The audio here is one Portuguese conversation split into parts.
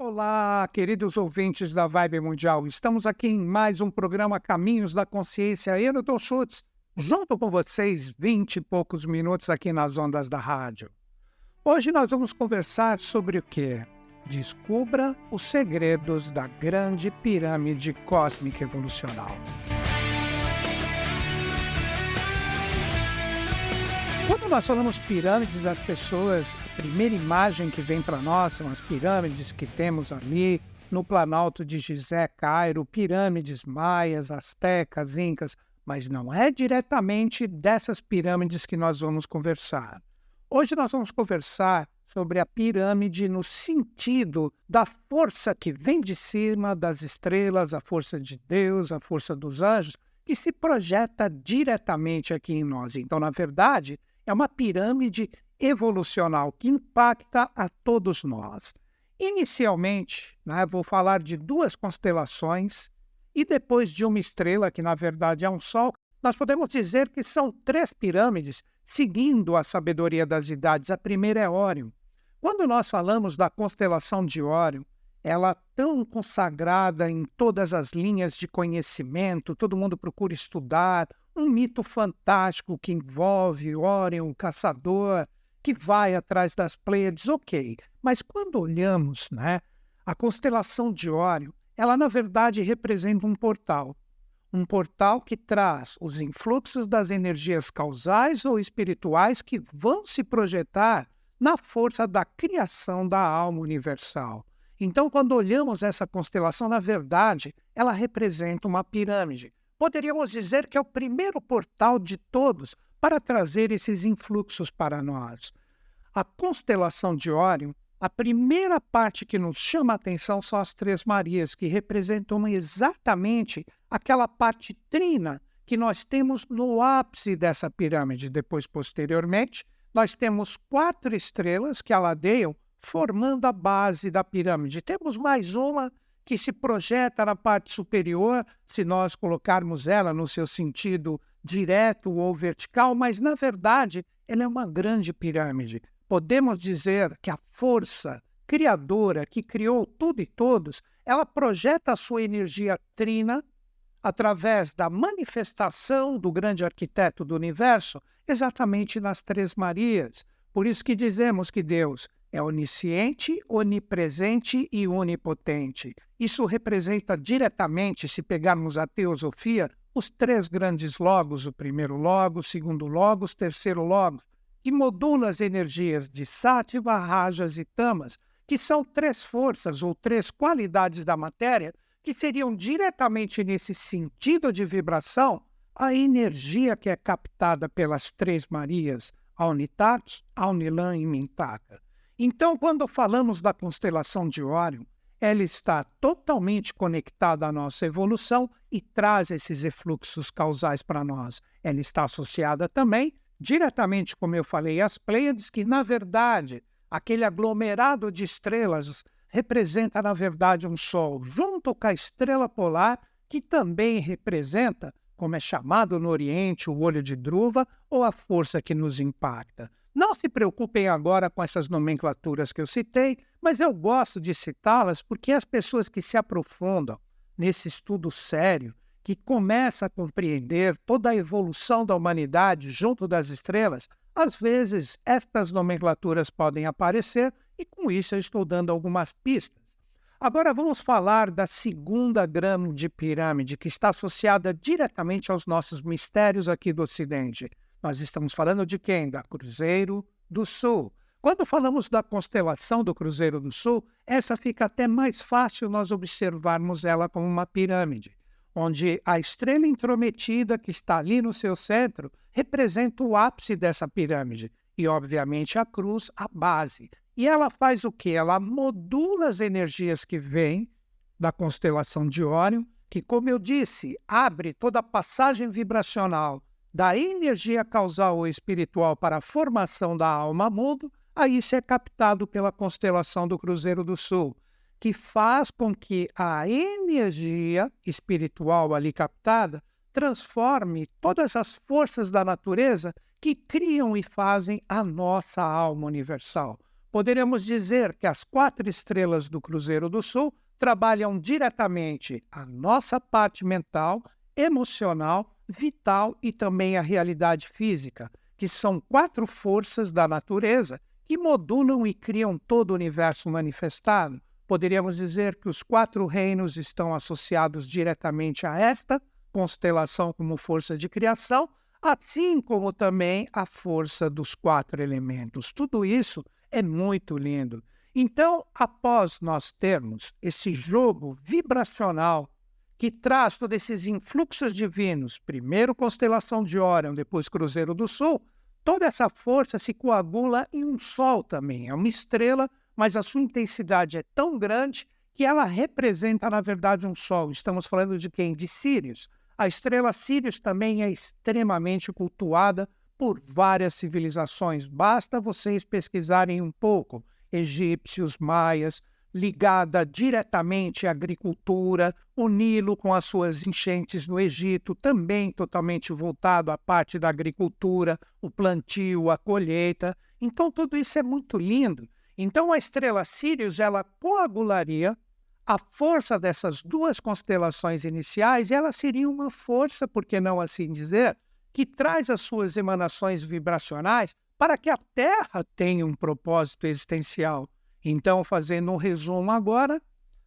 Olá, queridos ouvintes da Vibe Mundial. Estamos aqui em mais um programa Caminhos da Consciência. Eu, Dr. Schutz, junto com vocês, 20 e poucos minutos aqui nas ondas da rádio. Hoje nós vamos conversar sobre o que? Descubra os segredos da grande pirâmide cósmica evolucional. Quando nós falamos pirâmides, as pessoas, a primeira imagem que vem para nós são as pirâmides que temos ali no Planalto de Gizé, Cairo, pirâmides maias, astecas, incas, mas não é diretamente dessas pirâmides que nós vamos conversar. Hoje nós vamos conversar sobre a pirâmide no sentido da força que vem de cima das estrelas, a força de Deus, a força dos anjos, que se projeta diretamente aqui em nós. Então, na verdade, é uma pirâmide evolucional que impacta a todos nós. Inicialmente, né, vou falar de duas constelações e depois de uma estrela, que na verdade é um Sol. Nós podemos dizer que são três pirâmides seguindo a sabedoria das idades. A primeira é Órion. Quando nós falamos da constelação de Órion, ela tão consagrada em todas as linhas de conhecimento, todo mundo procura estudar, um mito fantástico que envolve Orion, o caçador, que vai atrás das Pleiades, ok. Mas quando olhamos né, a constelação de Orion, ela na verdade representa um portal. Um portal que traz os influxos das energias causais ou espirituais que vão se projetar na força da criação da alma universal. Então, quando olhamos essa constelação, na verdade, ela representa uma pirâmide poderíamos dizer que é o primeiro portal de todos para trazer esses influxos para nós. A constelação de Órion, a primeira parte que nos chama a atenção são as Três Marias, que representam exatamente aquela parte trina que nós temos no ápice dessa pirâmide. Depois, posteriormente, nós temos quatro estrelas que aladeiam, formando a base da pirâmide. Temos mais uma que se projeta na parte superior, se nós colocarmos ela no seu sentido direto ou vertical, mas na verdade ela é uma grande pirâmide. Podemos dizer que a força criadora que criou tudo e todos, ela projeta a sua energia trina através da manifestação do grande arquiteto do universo, exatamente nas Três Marias. Por isso que dizemos que Deus é onisciente, onipresente e onipotente. Isso representa diretamente, se pegarmos a teosofia, os três grandes logos, o primeiro logo, o segundo logos, o terceiro logo, que modula as energias de sátiva, rajas e tamas, que são três forças ou três qualidades da matéria que seriam diretamente nesse sentido de vibração a energia que é captada pelas três Marias, a Unitat, a Unilan e Mintaka. Então, quando falamos da constelação de Órion, ela está totalmente conectada à nossa evolução e traz esses refluxos causais para nós. Ela está associada também, diretamente, como eu falei, às Pleiades, que, na verdade, aquele aglomerado de estrelas representa, na verdade, um Sol, junto com a estrela polar, que também representa, como é chamado no Oriente, o olho de Druva, ou a força que nos impacta. Não se preocupem agora com essas nomenclaturas que eu citei, mas eu gosto de citá-las porque as pessoas que se aprofundam nesse estudo sério, que começa a compreender toda a evolução da humanidade junto das estrelas, às vezes estas nomenclaturas podem aparecer e com isso eu estou dando algumas pistas. Agora vamos falar da segunda grande pirâmide, que está associada diretamente aos nossos mistérios aqui do Ocidente. Nós estamos falando de quem? Da Cruzeiro do Sul. Quando falamos da constelação do Cruzeiro do Sul, essa fica até mais fácil nós observarmos ela como uma pirâmide, onde a estrela intrometida que está ali no seu centro representa o ápice dessa pirâmide e, obviamente, a cruz, a base. E ela faz o que? Ela modula as energias que vêm da constelação de Órion, que, como eu disse, abre toda a passagem vibracional da energia causal ou espiritual para a formação da alma mundo, aí isso é captado pela constelação do Cruzeiro do Sul, que faz com que a energia espiritual ali captada transforme todas as forças da natureza que criam e fazem a nossa alma universal. poderíamos dizer que as quatro estrelas do Cruzeiro do Sul trabalham diretamente a nossa parte mental, emocional, vital e também a realidade física, que são quatro forças da natureza que modulam e criam todo o universo manifestado. Poderíamos dizer que os quatro reinos estão associados diretamente a esta constelação como força de criação, assim como também a força dos quatro elementos. Tudo isso é muito lindo. Então, após nós termos esse jogo vibracional que traz todos esses influxos divinos, primeiro constelação de Órion, depois Cruzeiro do Sul, toda essa força se coagula em um sol também. É uma estrela, mas a sua intensidade é tão grande que ela representa, na verdade, um sol. Estamos falando de quem? De Sirius. A estrela Sirius também é extremamente cultuada por várias civilizações. Basta vocês pesquisarem um pouco egípcios, maias, ligada diretamente à agricultura, o Nilo com as suas enchentes no Egito, também totalmente voltado à parte da agricultura, o plantio, a colheita. Então tudo isso é muito lindo. Então a estrela Sirius ela coagularia a força dessas duas constelações iniciais, e ela seria uma força, por que não assim dizer, que traz as suas emanações vibracionais para que a Terra tenha um propósito existencial. Então, fazendo um resumo agora,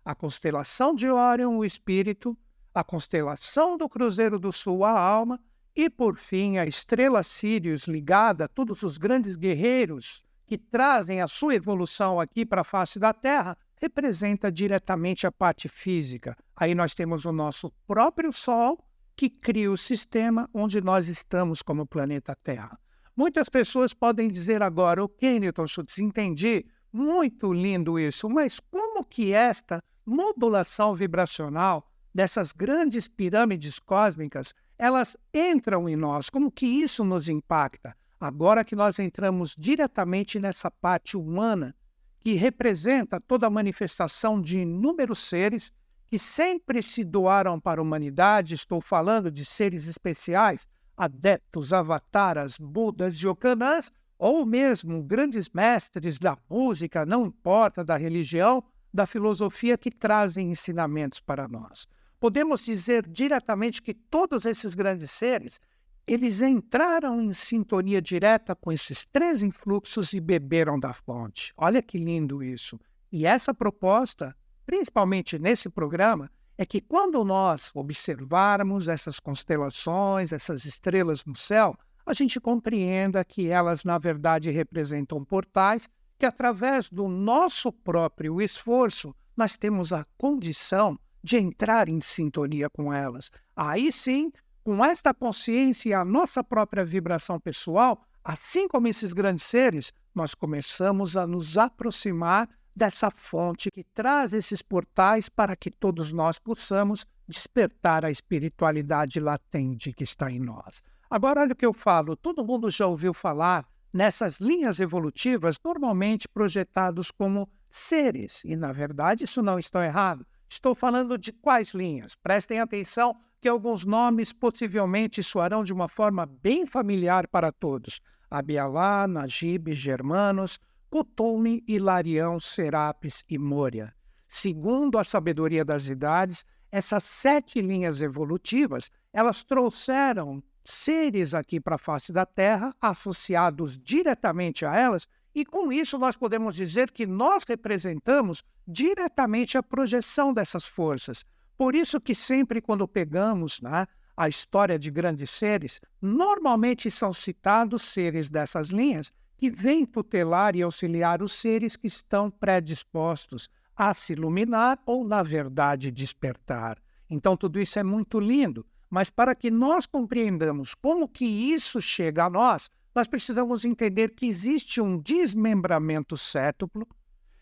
a constelação de Órion, o espírito, a constelação do Cruzeiro do Sul, a alma, e por fim a estrela Sirius ligada a todos os grandes guerreiros que trazem a sua evolução aqui para a face da Terra, representa diretamente a parte física. Aí nós temos o nosso próprio Sol, que cria o sistema onde nós estamos como planeta Terra. Muitas pessoas podem dizer agora, ok, Newton Schultz, entendi, muito lindo isso, mas como que esta modulação vibracional dessas grandes pirâmides cósmicas, elas entram em nós? Como que isso nos impacta? Agora que nós entramos diretamente nessa parte humana, que representa toda a manifestação de inúmeros seres que sempre se doaram para a humanidade, estou falando de seres especiais, adeptos, avataras, budas e okanãs, ou mesmo grandes mestres da música, não importa da religião, da filosofia que trazem ensinamentos para nós. Podemos dizer diretamente que todos esses grandes seres, eles entraram em sintonia direta com esses três influxos e beberam da fonte. Olha que lindo isso. E essa proposta, principalmente nesse programa, é que quando nós observarmos essas constelações, essas estrelas no céu, a gente compreenda que elas, na verdade, representam portais que, através do nosso próprio esforço, nós temos a condição de entrar em sintonia com elas. Aí sim, com esta consciência e a nossa própria vibração pessoal, assim como esses grandes seres, nós começamos a nos aproximar dessa fonte que traz esses portais para que todos nós possamos despertar a espiritualidade latente que está em nós. Agora, olha o que eu falo: todo mundo já ouviu falar nessas linhas evolutivas, normalmente projetados como seres, e na verdade isso não está errado. Estou falando de quais linhas? Prestem atenção que alguns nomes possivelmente soarão de uma forma bem familiar para todos: Abialá, Najib, Germanos, Cotume, Hilarião, Serapis e Moria. Segundo a sabedoria das idades, essas sete linhas evolutivas, elas trouxeram seres aqui para a face da Terra, associados diretamente a elas, e com isso nós podemos dizer que nós representamos diretamente a projeção dessas forças. Por isso que sempre quando pegamos né, a história de grandes seres, normalmente são citados seres dessas linhas que vem tutelar e auxiliar os seres que estão predispostos a se iluminar ou, na verdade, despertar. Então, tudo isso é muito lindo, mas para que nós compreendamos como que isso chega a nós, nós precisamos entender que existe um desmembramento cétuplo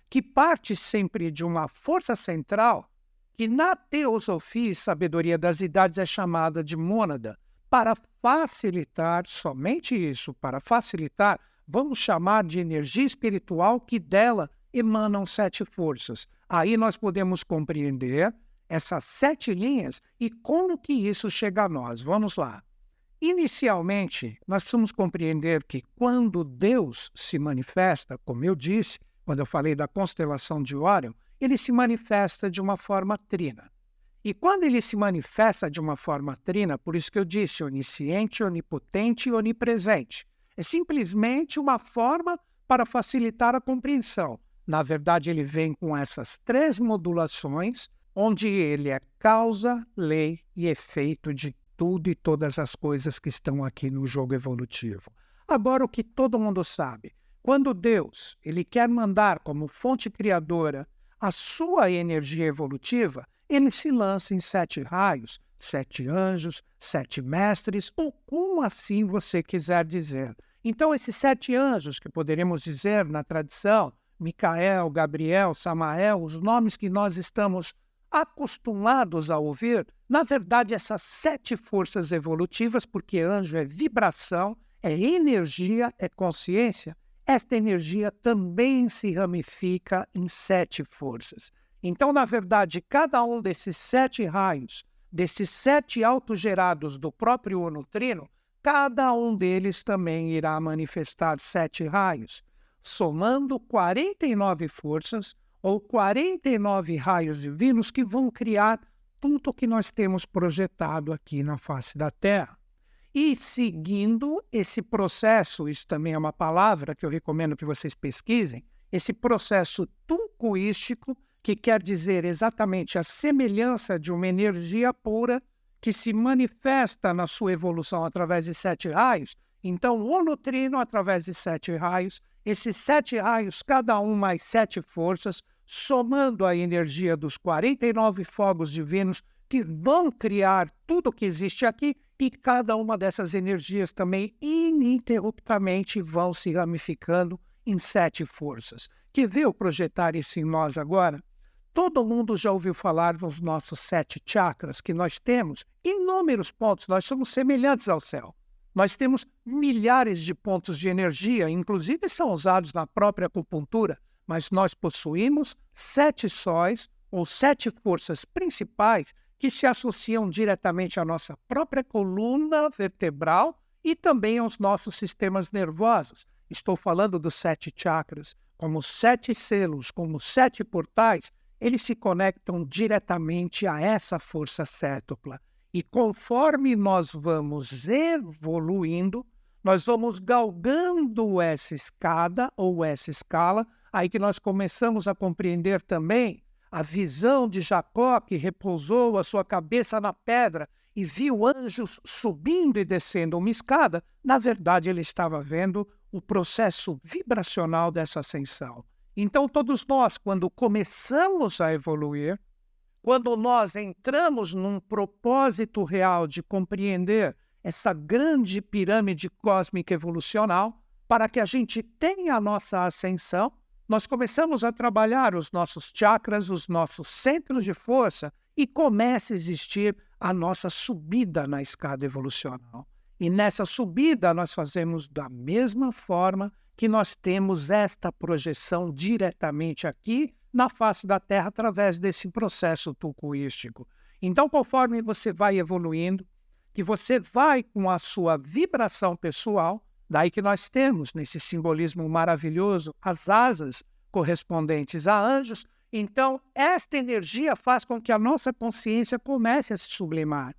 que parte sempre de uma força central que na teosofia e sabedoria das idades é chamada de mônada, para facilitar, somente isso, para facilitar vamos chamar de energia espiritual que dela emanam sete forças. Aí nós podemos compreender essas sete linhas e como que isso chega a nós. Vamos lá. Inicialmente, nós precisamos compreender que quando Deus se manifesta, como eu disse, quando eu falei da constelação de Órion, ele se manifesta de uma forma trina. E quando ele se manifesta de uma forma trina, por isso que eu disse onisciente, onipotente e onipresente, é simplesmente uma forma para facilitar a compreensão. Na verdade, ele vem com essas três modulações, onde ele é causa, lei e efeito de tudo e todas as coisas que estão aqui no jogo evolutivo. Agora, o que todo mundo sabe, quando Deus ele quer mandar como fonte criadora a sua energia evolutiva, ele se lança em sete raios, sete anjos, sete mestres, ou como assim você quiser dizer. Então, esses sete anjos, que poderíamos dizer na tradição, Micael, Gabriel, Samael, os nomes que nós estamos acostumados a ouvir, na verdade, essas sete forças evolutivas, porque anjo é vibração, é energia, é consciência, esta energia também se ramifica em sete forças. Então, na verdade, cada um desses sete raios, desses sete autogerados do próprio onutrino, cada um deles também irá manifestar sete raios, somando 49 forças ou 49 raios divinos que vão criar tudo o que nós temos projetado aqui na face da Terra. E seguindo esse processo, isso também é uma palavra que eu recomendo que vocês pesquisem, esse processo tuncuístico, que quer dizer exatamente a semelhança de uma energia pura que se manifesta na sua evolução através de sete raios. Então, o nutrino através de sete raios, esses sete raios, cada um mais sete forças, somando a energia dos 49 fogos divinos que vão criar tudo o que existe aqui e cada uma dessas energias também ininterruptamente vão se ramificando em sete forças. Que veio projetar isso em nós agora? Todo mundo já ouviu falar dos nossos sete chakras, que nós temos inúmeros pontos, nós somos semelhantes ao céu. Nós temos milhares de pontos de energia, inclusive são usados na própria acupuntura, mas nós possuímos sete sóis ou sete forças principais que se associam diretamente à nossa própria coluna vertebral e também aos nossos sistemas nervosos. Estou falando dos sete chakras, como sete selos, como sete portais, eles se conectam diretamente a essa força cétupla. E conforme nós vamos evoluindo, nós vamos galgando essa escada ou essa escala, aí que nós começamos a compreender também a visão de Jacó, que repousou a sua cabeça na pedra e viu anjos subindo e descendo uma escada, na verdade ele estava vendo o processo vibracional dessa ascensão. Então, todos nós, quando começamos a evoluir, quando nós entramos num propósito real de compreender essa grande pirâmide cósmica evolucional, para que a gente tenha a nossa ascensão, nós começamos a trabalhar os nossos chakras, os nossos centros de força e começa a existir a nossa subida na escada evolucional. E nessa subida nós fazemos da mesma forma que nós temos esta projeção diretamente aqui na face da Terra através desse processo tucuístico. Então, conforme você vai evoluindo, que você vai com a sua vibração pessoal, Daí que nós temos, nesse simbolismo maravilhoso, as asas correspondentes a anjos. Então, esta energia faz com que a nossa consciência comece a se sublimar.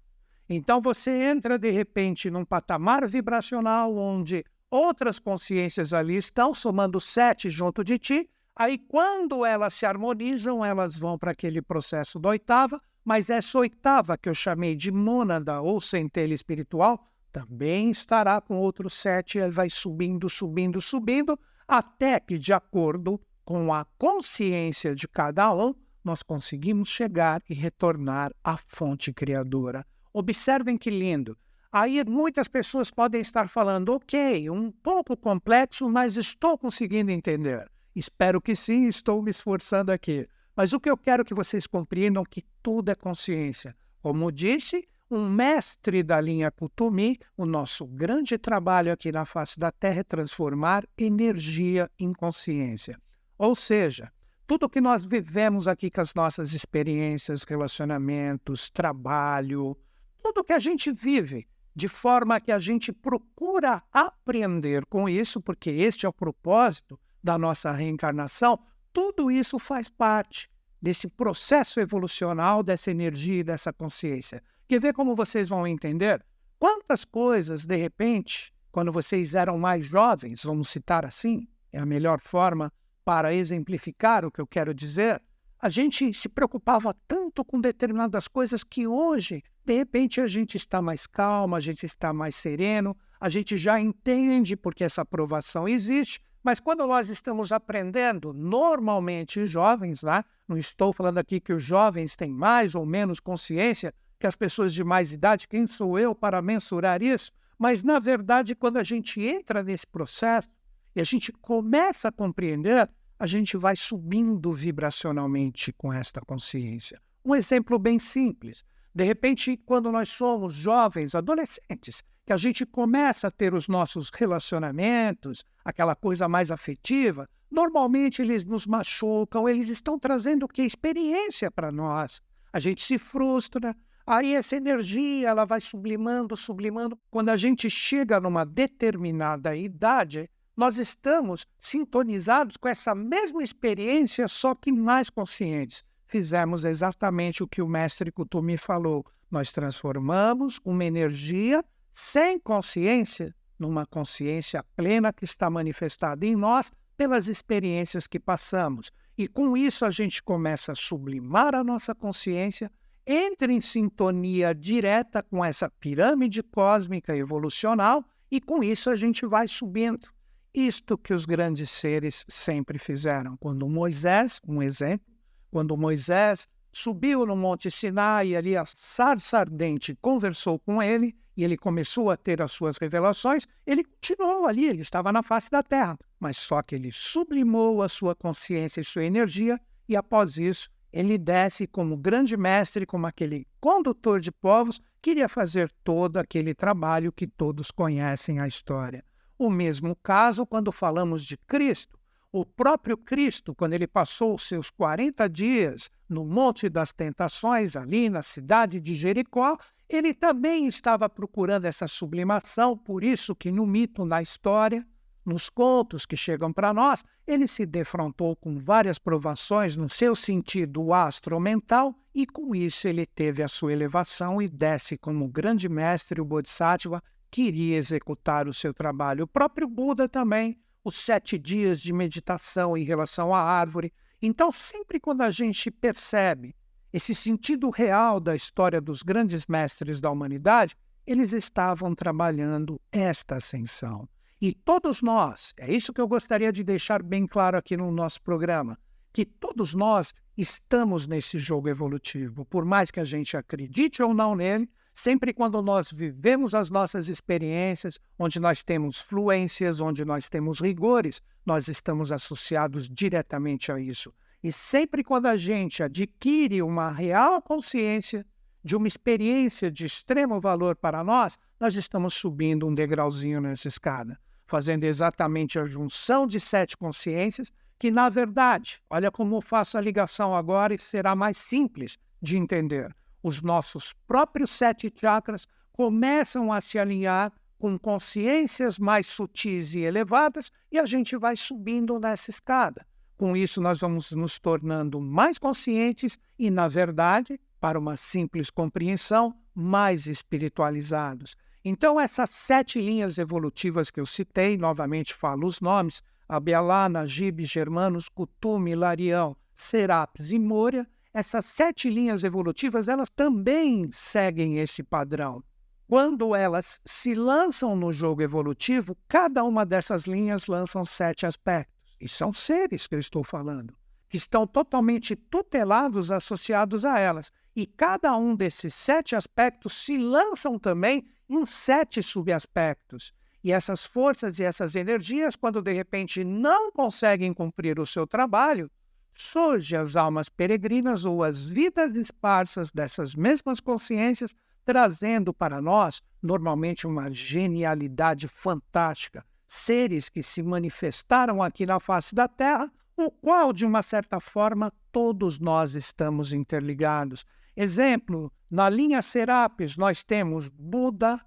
Então, você entra de repente num patamar vibracional onde outras consciências ali estão somando sete junto de ti. Aí, quando elas se harmonizam, elas vão para aquele processo da oitava, mas essa oitava que eu chamei de mônada ou centelha espiritual também estará com outros sete, ele vai subindo, subindo, subindo, até que, de acordo com a consciência de cada um, nós conseguimos chegar e retornar à fonte criadora. Observem que lindo. Aí muitas pessoas podem estar falando, ok, um pouco complexo, mas estou conseguindo entender. Espero que sim, estou me esforçando aqui. Mas o que eu quero que vocês compreendam é que tudo é consciência. Como disse, um mestre da linha Kutumi, o nosso grande trabalho aqui na face da Terra é transformar energia em consciência. Ou seja, tudo que nós vivemos aqui com as nossas experiências, relacionamentos, trabalho, tudo que a gente vive, de forma que a gente procura aprender com isso, porque este é o propósito, da nossa reencarnação, tudo isso faz parte desse processo evolucional dessa energia e dessa consciência. Quer ver como vocês vão entender? Quantas coisas, de repente, quando vocês eram mais jovens, vamos citar assim, é a melhor forma para exemplificar o que eu quero dizer, a gente se preocupava tanto com determinadas coisas que hoje, de repente, a gente está mais calmo, a gente está mais sereno, a gente já entende porque essa aprovação existe, mas quando nós estamos aprendendo, normalmente jovens, né? não estou falando aqui que os jovens têm mais ou menos consciência que as pessoas de mais idade, quem sou eu para mensurar isso? Mas, na verdade, quando a gente entra nesse processo e a gente começa a compreender, a gente vai subindo vibracionalmente com esta consciência. Um exemplo bem simples. De repente, quando nós somos jovens, adolescentes, que a gente começa a ter os nossos relacionamentos, aquela coisa mais afetiva, normalmente eles nos machucam, eles estão trazendo o que? Experiência para nós. A gente se frustra, aí essa energia ela vai sublimando, sublimando. Quando a gente chega numa determinada idade, nós estamos sintonizados com essa mesma experiência, só que mais conscientes. Fizemos exatamente o que o mestre Kutumi falou. Nós transformamos uma energia sem consciência numa consciência plena que está manifestada em nós pelas experiências que passamos. E com isso a gente começa a sublimar a nossa consciência, entra em sintonia direta com essa pirâmide cósmica evolucional e com isso a gente vai subindo. Isto que os grandes seres sempre fizeram. Quando Moisés, um exemplo, quando Moisés subiu no Monte Sinai, ali a sarça ardente conversou com ele e ele começou a ter as suas revelações, ele continuou ali, ele estava na face da terra, mas só que ele sublimou a sua consciência e sua energia e após isso ele desce como grande mestre, como aquele condutor de povos, queria fazer todo aquele trabalho que todos conhecem a história. O mesmo caso quando falamos de Cristo. O próprio Cristo, quando ele passou os seus 40 dias no Monte das Tentações, ali na cidade de Jericó, ele também estava procurando essa sublimação, por isso que no mito, na história, nos contos que chegam para nós, ele se defrontou com várias provações no seu sentido astro-mental e com isso ele teve a sua elevação e desce como grande mestre, o Bodhisattva, queria executar o seu trabalho. O próprio Buda também, os sete dias de meditação em relação à árvore. Então, sempre quando a gente percebe esse sentido real da história dos grandes mestres da humanidade, eles estavam trabalhando esta ascensão. E todos nós, é isso que eu gostaria de deixar bem claro aqui no nosso programa, que todos nós estamos nesse jogo evolutivo, por mais que a gente acredite ou não nele, Sempre quando nós vivemos as nossas experiências, onde nós temos fluências, onde nós temos rigores, nós estamos associados diretamente a isso. E sempre quando a gente adquire uma real consciência de uma experiência de extremo valor para nós, nós estamos subindo um degrauzinho nessa escada, fazendo exatamente a junção de sete consciências, que na verdade, olha como faço a ligação agora e será mais simples de entender os nossos próprios sete chakras começam a se alinhar com consciências mais sutis e elevadas e a gente vai subindo nessa escada. Com isso, nós vamos nos tornando mais conscientes e, na verdade, para uma simples compreensão, mais espiritualizados. Então, essas sete linhas evolutivas que eu citei, novamente falo os nomes: Abialá, Najib, Germanos, Kutume, Larião, Serapis e Moria, essas sete linhas evolutivas, elas também seguem esse padrão. Quando elas se lançam no jogo evolutivo, cada uma dessas linhas lançam sete aspectos. E são seres que eu estou falando, que estão totalmente tutelados, associados a elas. E cada um desses sete aspectos se lançam também em sete subaspectos. E essas forças e essas energias, quando de repente não conseguem cumprir o seu trabalho, surgem as almas peregrinas ou as vidas esparsas dessas mesmas consciências, trazendo para nós, normalmente, uma genialidade fantástica. Seres que se manifestaram aqui na face da Terra, o qual, de uma certa forma, todos nós estamos interligados. Exemplo, na linha Serapis, nós temos Buda,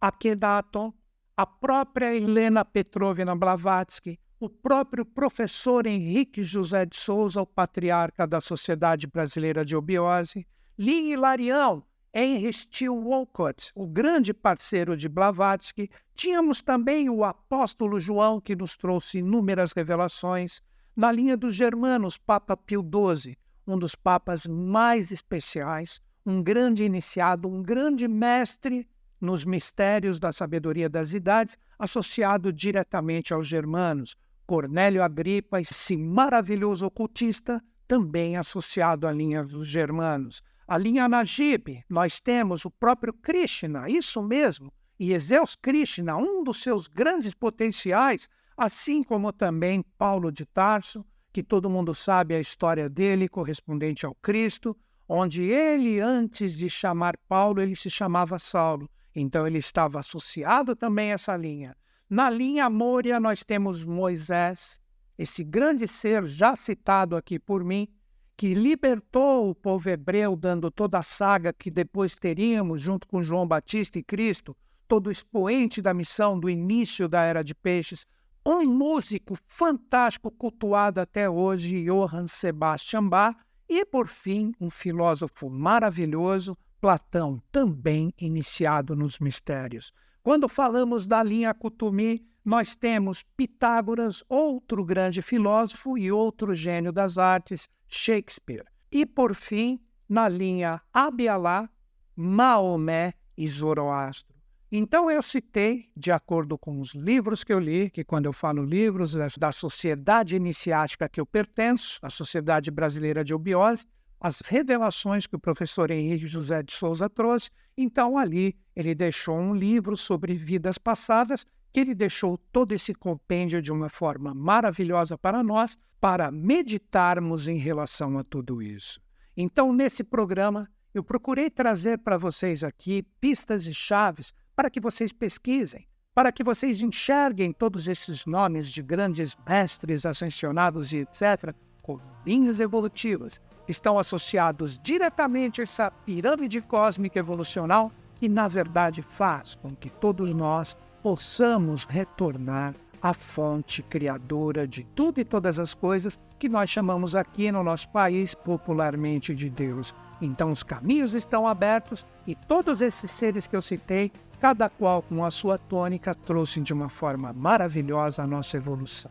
Akhenaton, a própria Helena Petrovna Blavatsky, o próprio professor Henrique José de Souza, o patriarca da Sociedade Brasileira de Obiose, Lee Hilarião, Henry Steele Walcott, o grande parceiro de Blavatsky, tínhamos também o apóstolo João, que nos trouxe inúmeras revelações, na linha dos germanos, Papa Pio XII, um dos papas mais especiais, um grande iniciado, um grande mestre nos mistérios da sabedoria das idades, associado diretamente aos germanos, Cornélio Agripa, esse maravilhoso ocultista, também associado à linha dos germanos. A linha Najib, nós temos o próprio Krishna, isso mesmo, e Ezeus Krishna, um dos seus grandes potenciais, assim como também Paulo de Tarso, que todo mundo sabe a história dele, correspondente ao Cristo, onde ele, antes de chamar Paulo, ele se chamava Saulo. Então ele estava associado também a essa linha. Na linha Moria, nós temos Moisés, esse grande ser já citado aqui por mim, que libertou o povo hebreu, dando toda a saga que depois teríamos, junto com João Batista e Cristo, todo expoente da missão do início da Era de Peixes, um músico fantástico cultuado até hoje, Johann Sebastian Bach, e, por fim, um filósofo maravilhoso, Platão, também iniciado nos mistérios. Quando falamos da linha Kutumi, nós temos Pitágoras, outro grande filósofo e outro gênio das artes, Shakespeare. E, por fim, na linha Abialá, Maomé e Zoroastro. Então, eu citei, de acordo com os livros que eu li, que quando eu falo livros da sociedade iniciática que eu pertenço, a Sociedade Brasileira de Obiose, as revelações que o professor Henrique José de Souza trouxe. Então, ali, ele deixou um livro sobre vidas passadas, que ele deixou todo esse compêndio de uma forma maravilhosa para nós, para meditarmos em relação a tudo isso. Então, nesse programa, eu procurei trazer para vocês aqui pistas e chaves para que vocês pesquisem, para que vocês enxerguem todos esses nomes de grandes mestres ascensionados e etc., com linhas evolutivas estão associados diretamente a essa pirâmide cósmica evolucional que, na verdade, faz com que todos nós possamos retornar à fonte criadora de tudo e todas as coisas que nós chamamos aqui no nosso país popularmente de Deus. Então, os caminhos estão abertos e todos esses seres que eu citei, cada qual com a sua tônica, trouxe de uma forma maravilhosa a nossa evolução.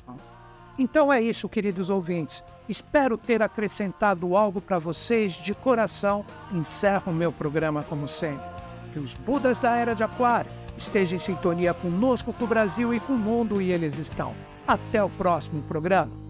Então é isso, queridos ouvintes. Espero ter acrescentado algo para vocês de coração. Encerro o meu programa como sempre. Que os Budas da Era de Aquário estejam em sintonia conosco, com o Brasil e com o mundo, e eles estão. Até o próximo programa.